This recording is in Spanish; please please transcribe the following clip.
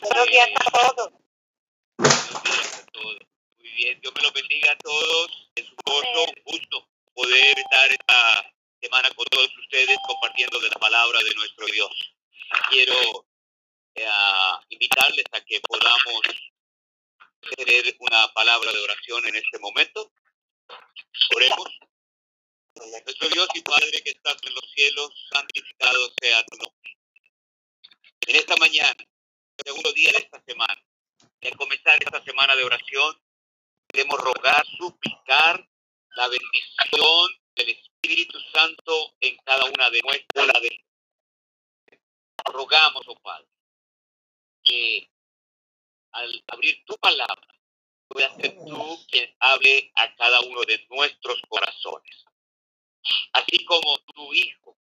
Buenos días a todos. Buenos días a todos. Muy bien, Dios me los bendiga a todos. Es un gozo, un gusto poder estar esta semana con todos ustedes compartiendo de la palabra de nuestro Dios. Quiero eh, invitarles a que podamos tener una palabra de oración en este momento. Oremos. Nuestro Dios y Padre que estás en los cielos, santificado sea tu nombre. En esta mañana, segundo día de esta semana, y al comenzar esta semana de oración, queremos rogar, suplicar la bendición del Espíritu Santo en cada una de nuestras vidas. Rogamos, oh Padre, que al abrir tu palabra, pueda ser tú quien hable a cada uno de nuestros corazones. Así como tu Hijo de